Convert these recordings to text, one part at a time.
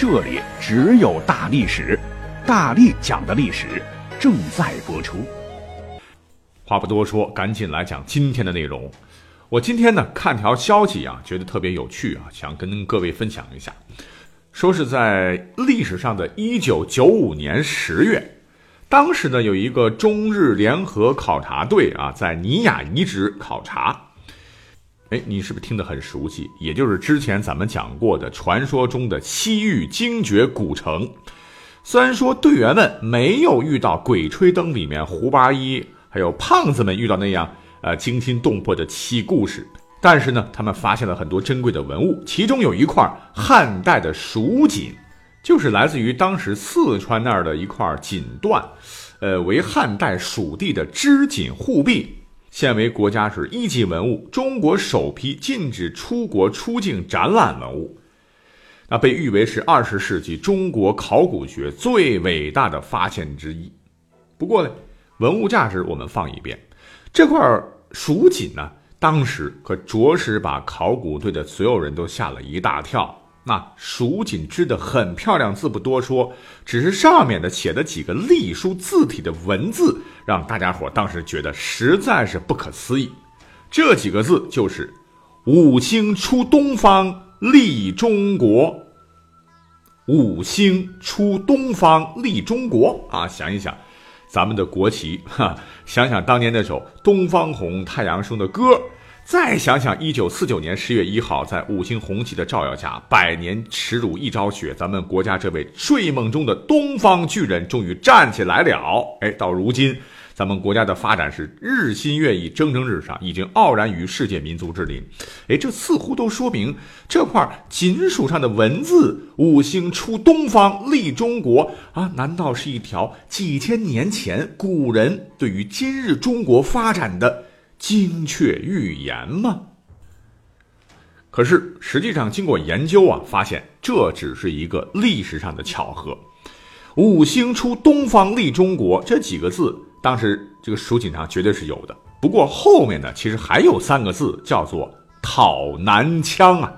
这里只有大历史，大力讲的历史正在播出。话不多说，赶紧来讲今天的内容。我今天呢看条消息啊，觉得特别有趣啊，想跟各位分享一下。说是在历史上的一九九五年十月，当时呢有一个中日联合考察队啊，在尼雅遗址考察。哎，你是不是听得很熟悉？也就是之前咱们讲过的传说中的西域精绝古城。虽然说队员们没有遇到《鬼吹灯》里面胡八一还有胖子们遇到那样呃惊心动魄的奇故事，但是呢，他们发现了很多珍贵的文物，其中有一块汉代的蜀锦，就是来自于当时四川那儿的一块锦缎，呃，为汉代蜀地的织锦护臂。现为国家是一级文物，中国首批禁止出国出境展览文物，那被誉为是二十世纪中国考古学最伟大的发现之一。不过呢，文物价值我们放一边，这块蜀锦呢，当时可着实把考古队的所有人都吓了一大跳。那蜀锦织的很漂亮，字不多说，只是上面的写的几个隶书字体的文字，让大家伙当时觉得实在是不可思议。这几个字就是“五星出东方，立中国”。五星出东方，立中国啊！想一想，咱们的国旗哈，想想当年那首《东方红，太阳升》的歌。再想想，一九四九年十月一号，在五星红旗的照耀下，百年耻辱一朝雪，咱们国家这位睡梦中的东方巨人终于站起来了。哎，到如今，咱们国家的发展是日新月异，蒸蒸日上，已经傲然于世界民族之林。哎，这似乎都说明这块锦属上的文字“五星出东方，立中国”啊，难道是一条几千年前古人对于今日中国发展的？精确预言吗？可是实际上，经过研究啊，发现这只是一个历史上的巧合。五星出东方，立中国这几个字，当时这个蜀锦上绝对是有的。不过后面呢，其实还有三个字，叫做讨南羌啊。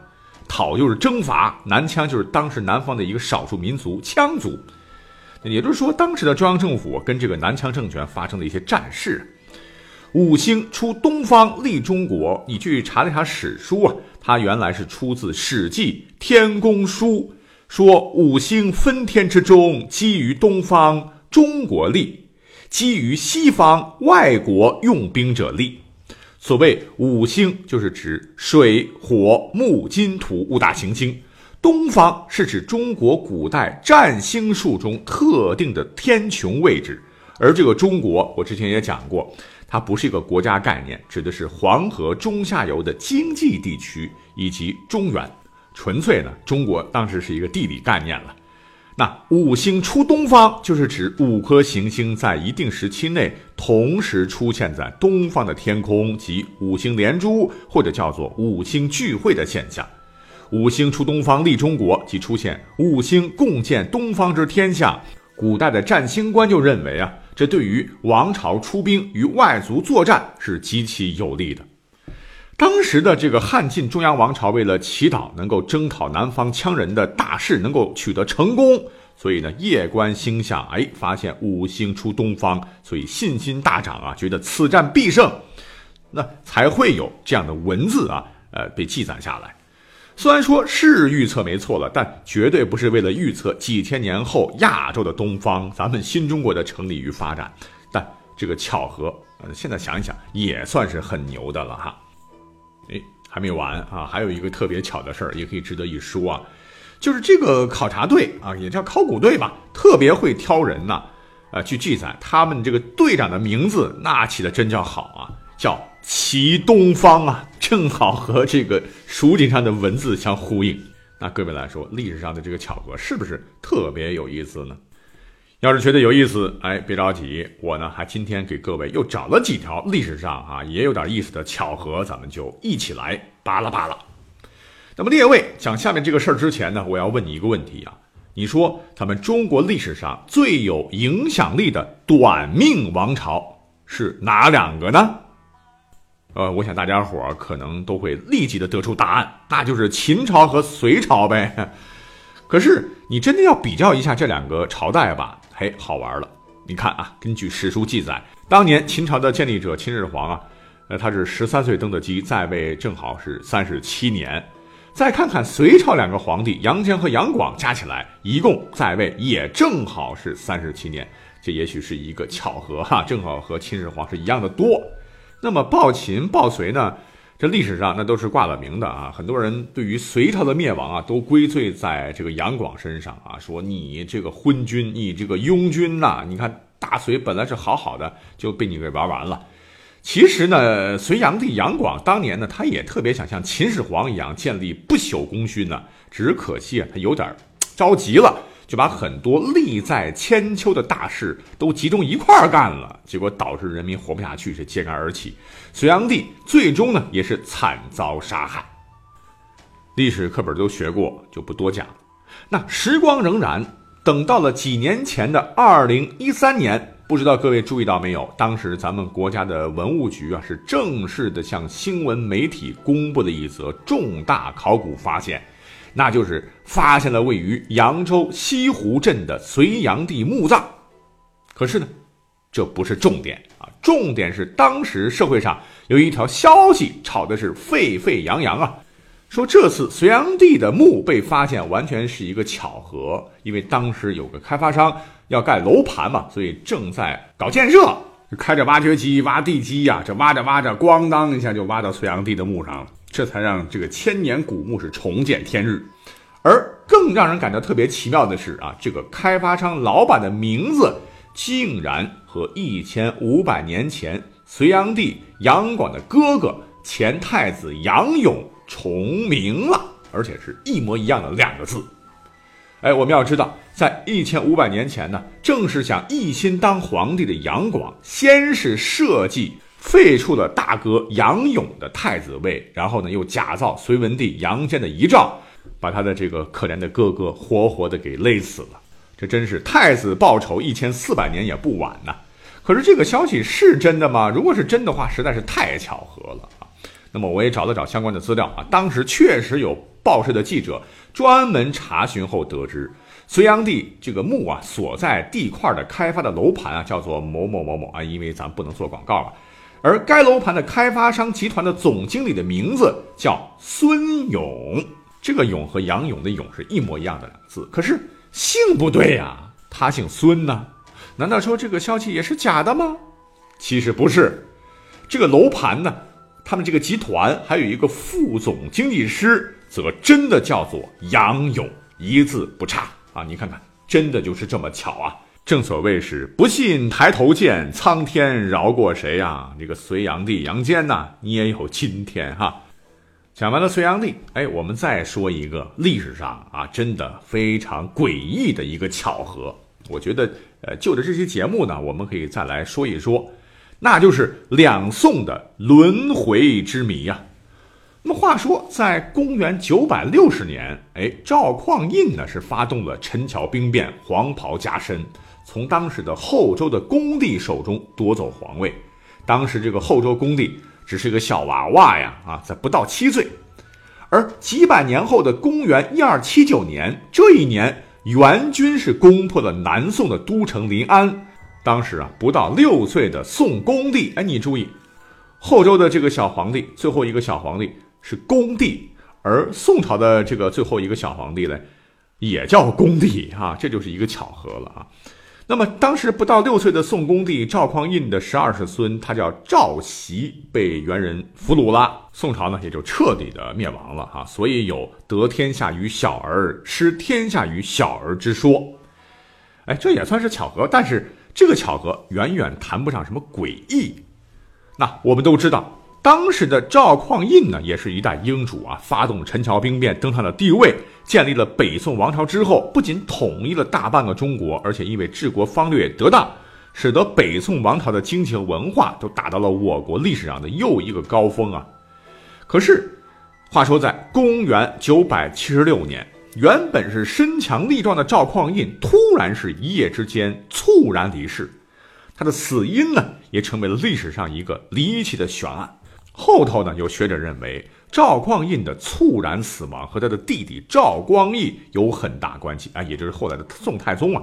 讨就是征伐，南羌就是当时南方的一个少数民族羌族。也就是说，当时的中央政府跟这个南羌政权发生了一些战事。五星出东方，立中国。你去查了查史书啊，它原来是出自《史记·天工书》，说五星分天之中，基于东方，中国立；基于西方，外国用兵者立。所谓五星，就是指水、火、木、金、土五大行星。东方是指中国古代占星术中特定的天穹位置，而这个中国，我之前也讲过。它不是一个国家概念，指的是黄河中下游的经济地区以及中原。纯粹呢，中国当时是一个地理概念了。那五星出东方，就是指五颗行星在一定时期内同时出现在东方的天空，即五星连珠或者叫做五星聚会的现象。五星出东方立中国，即出现五星共建东方之天下。古代的占星观就认为啊。这对于王朝出兵与外族作战是极其有利的。当时的这个汉晋中央王朝为了祈祷能够征讨南方羌人的大事能够取得成功，所以呢夜观星象，哎，发现五星出东方，所以信心大涨啊，觉得此战必胜，那才会有这样的文字啊，呃，被记载下来。虽然说是预测没错了，但绝对不是为了预测几千年后亚洲的东方，咱们新中国的成立与发展。但这个巧合，呃，现在想一想也算是很牛的了哈。哎，还没完啊，还有一个特别巧的事儿，也可以值得一说啊，就是这个考察队啊，也叫考古队吧，特别会挑人呐，啊，据记载他们这个队长的名字，那起的真叫好啊，叫。齐东方啊，正好和这个蜀锦上的文字相呼应。那各位来说，历史上的这个巧合是不是特别有意思呢？要是觉得有意思，哎，别着急，我呢还今天给各位又找了几条历史上啊也有点意思的巧合，咱们就一起来扒拉扒拉。那么列位讲下面这个事儿之前呢，我要问你一个问题啊，你说咱们中国历史上最有影响力的短命王朝是哪两个呢？呃，我想大家伙儿可能都会立即的得出答案，那就是秦朝和隋朝呗。可是你真的要比较一下这两个朝代吧？嘿，好玩了！你看啊，根据史书记载，当年秦朝的建立者秦始皇啊，呃，他是十三岁登的基，在位正好是三十七年。再看看隋朝两个皇帝杨坚和杨广，加起来一共在位也正好是三十七年。这也许是一个巧合哈，正好和秦始皇是一样的多。那么暴秦暴隋呢？这历史上那都是挂了名的啊！很多人对于隋朝的灭亡啊，都归罪在这个杨广身上啊，说你这个昏君，你这个庸君呐！你看大隋本来是好好的，就被你给玩完了。其实呢，隋炀帝杨广当年呢，他也特别想像秦始皇一样建立不朽功勋呢，只可惜啊，他有点着急了。就把很多利在千秋的大事都集中一块儿干了，结果导致人民活不下去，是揭竿而起。隋炀帝最终呢也是惨遭杀害。历史课本都学过，就不多讲。那时光荏苒，等到了几年前的二零一三年，不知道各位注意到没有？当时咱们国家的文物局啊是正式的向新闻媒体公布了一则重大考古发现。那就是发现了位于扬州西湖镇的隋炀帝墓葬，可是呢，这不是重点啊，重点是当时社会上有一条消息炒的是沸沸扬扬啊，说这次隋炀帝的墓被发现完全是一个巧合，因为当时有个开发商要盖楼盘嘛，所以正在搞建设，开着挖掘机挖地基呀，这挖着挖着，咣当一下就挖到隋炀帝的墓上了。这才让这个千年古墓是重见天日，而更让人感到特别奇妙的是啊，这个开发商老板的名字竟然和一千五百年前隋炀帝杨广的哥哥前太子杨勇重名了，而且是一模一样的两个字。哎，我们要知道，在一千五百年前呢，正是想一心当皇帝的杨广，先是设计。废黜了大哥杨勇的太子位，然后呢，又假造隋文帝杨坚的遗诏，把他的这个可怜的哥哥活活的给勒死了。这真是太子报仇一千四百年也不晚呐。可是这个消息是真的吗？如果是真的话，实在是太巧合了啊。那么我也找了找相关的资料啊，当时确实有报社的记者专门查询后得知，隋炀帝这个墓啊所在地块的开发的楼盘啊叫做某某某某啊，因为咱不能做广告了。而该楼盘的开发商集团的总经理的名字叫孙勇，这个“勇”和杨勇的“勇”是一模一样的两个字，可是姓不对呀，他姓孙呢？难道说这个消息也是假的吗？其实不是，这个楼盘呢，他们这个集团还有一个副总经济师，则真的叫做杨勇，一字不差啊！你看看，真的就是这么巧啊！正所谓是不信抬头见，苍天饶过谁呀？这个隋炀帝杨坚呐，你也有今天哈。讲完了隋炀帝，哎，我们再说一个历史上啊，真的非常诡异的一个巧合。我觉得，呃，就着这期节目呢，我们可以再来说一说，那就是两宋的轮回之谜呀。那么话说，在公元九百六十年，哎，赵匡胤呢是发动了陈桥兵变，黄袍加身。从当时的后周的恭帝手中夺走皇位，当时这个后周恭帝只是个小娃娃呀，啊，才不到七岁。而几百年后的公元一二七九年，这一年元军是攻破了南宋的都城临安。当时啊，不到六岁的宋恭帝，哎，你注意，后周的这个小皇帝，最后一个小皇帝是恭帝，而宋朝的这个最后一个小皇帝呢，也叫恭帝啊，这就是一个巧合了啊。那么，当时不到六岁的宋恭帝赵匡胤的十二世孙，他叫赵袭，被元人俘虏了，宋朝呢也就彻底的灭亡了哈。所以有得天下于小儿，失天下于小儿之说。哎，这也算是巧合，但是这个巧合远远谈不上什么诡异。那我们都知道，当时的赵匡胤呢，也是一代英主啊，发动陈桥兵变，登上了帝位，建立了北宋王朝之后，不仅统一了大半个中国，而且因为治国方略得当，使得北宋王朝的经济和文化都达到了我国历史上的又一个高峰啊。可是，话说在公元九百七十六年。原本是身强力壮的赵匡胤，突然是一夜之间猝然离世。他的死因呢，也成为了历史上一个离奇的悬案。后头呢，有学者认为赵匡胤的猝然死亡和他的弟弟赵光义有很大关系啊，也就是后来的宋太宗啊。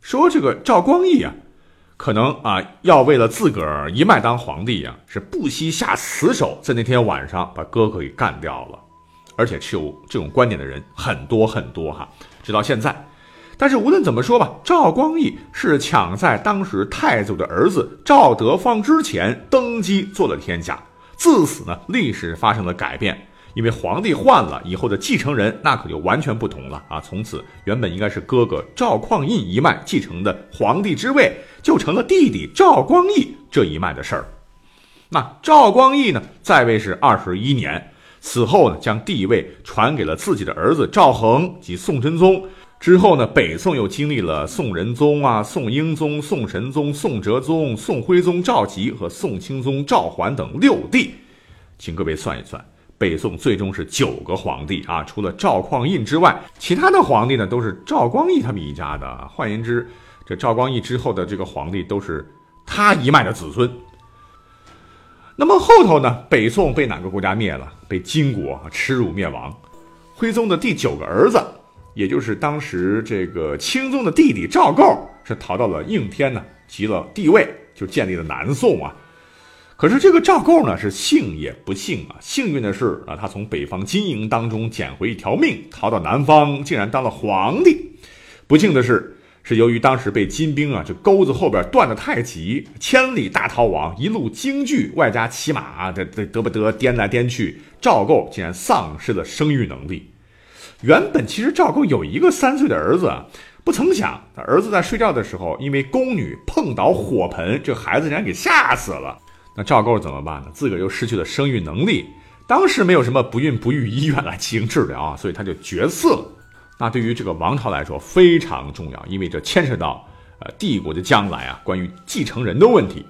说这个赵光义啊，可能啊要为了自个儿一脉当皇帝呀，是不惜下死手，在那天晚上把哥哥给干掉了。而且持有这种观点的人很多很多哈，直到现在。但是无论怎么说吧，赵光义是抢在当时太祖的儿子赵德芳之前登基做了天下。自此呢，历史发生了改变，因为皇帝换了以后的继承人那可就完全不同了啊！从此原本应该是哥哥赵匡胤一脉继承的皇帝之位，就成了弟弟赵光义这一脉的事儿。那赵光义呢，在位是二十一年。此后呢，将帝位传给了自己的儿子赵恒及宋真宗。之后呢，北宋又经历了宋仁宗啊、宋英宗、宋神宗、宋哲宗、宋徽宗赵佶和宋钦宗赵桓等六帝。请各位算一算，北宋最终是九个皇帝啊，除了赵匡胤之外，其他的皇帝呢都是赵光义他们一家的。换言之，这赵光义之后的这个皇帝都是他一脉的子孙。那么后头呢？北宋被哪个国家灭了？被金国耻辱灭亡。徽宗的第九个儿子，也就是当时这个钦宗的弟弟赵构，是逃到了应天呢，即了帝位，就建立了南宋啊。可是这个赵构呢，是幸也不幸啊。幸运的是啊，他从北方金营当中捡回一条命，逃到南方，竟然当了皇帝。不幸的是。是由于当时被金兵啊，这钩子后边断的太急，千里大逃亡，一路惊惧，外加骑马这这得不得颠来颠去，赵构竟然丧失了生育能力。原本其实赵构有一个三岁的儿子，不曾想他儿子在睡觉的时候，因为宫女碰倒火盆，这孩子竟然给吓死了。那赵构怎么办呢？自个儿又失去了生育能力，当时没有什么不孕不育医院来进行治疗啊，所以他就绝嗣了。那对于这个王朝来说非常重要，因为这牵扯到呃帝国的将来啊，关于继承人的问题。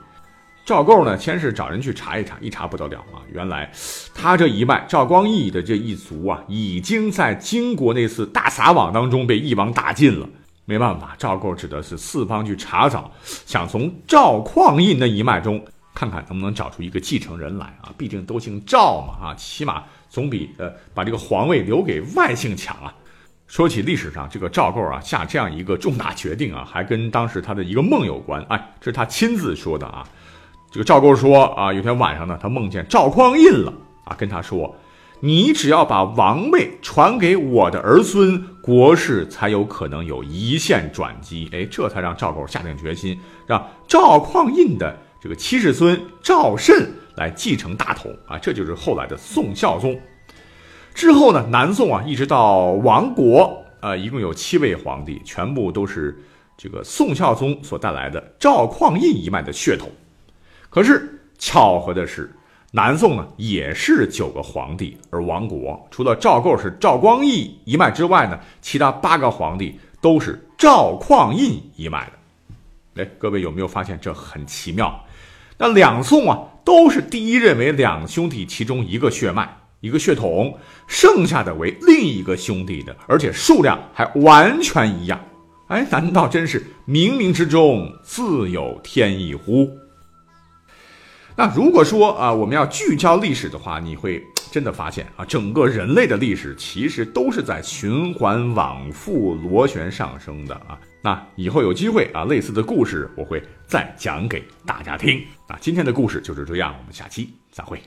赵构呢，先是找人去查一查，一查不得了啊，原来他这一脉赵光义的这一族啊，已经在金国那次大撒网当中被一网打尽了。没办法，赵构只得是四方去查找，想从赵匡胤那一脉中看看能不能找出一个继承人来啊，毕竟都姓赵嘛啊，起码总比呃把这个皇位留给外姓强啊。说起历史上这个赵构啊，下这样一个重大决定啊，还跟当时他的一个梦有关。哎，这是他亲自说的啊。这个赵构说啊，有天晚上呢，他梦见赵匡胤了啊，跟他说：“你只要把王位传给我的儿孙，国事才有可能有一线转机。”哎，这才让赵构下定决心，让赵匡胤的这个七世孙赵慎来继承大统啊，这就是后来的宋孝宗。之后呢，南宋啊，一直到亡国，啊，一共有七位皇帝，全部都是这个宋孝宗所带来的赵匡胤一脉的血统。可是巧合的是，南宋呢也是九个皇帝而亡国，除了赵构是赵光义一脉之外呢，其他八个皇帝都是赵匡胤一脉的。哎，各位有没有发现这很奇妙？那两宋啊，都是第一认为两兄弟其中一个血脉。一个血统，剩下的为另一个兄弟的，而且数量还完全一样。哎，难道真是冥冥之中自有天意乎？那如果说啊，我们要聚焦历史的话，你会真的发现啊，整个人类的历史其实都是在循环往复、螺旋上升的啊。那以后有机会啊，类似的故事我会再讲给大家听。啊，今天的故事就是这样，我们下期再会。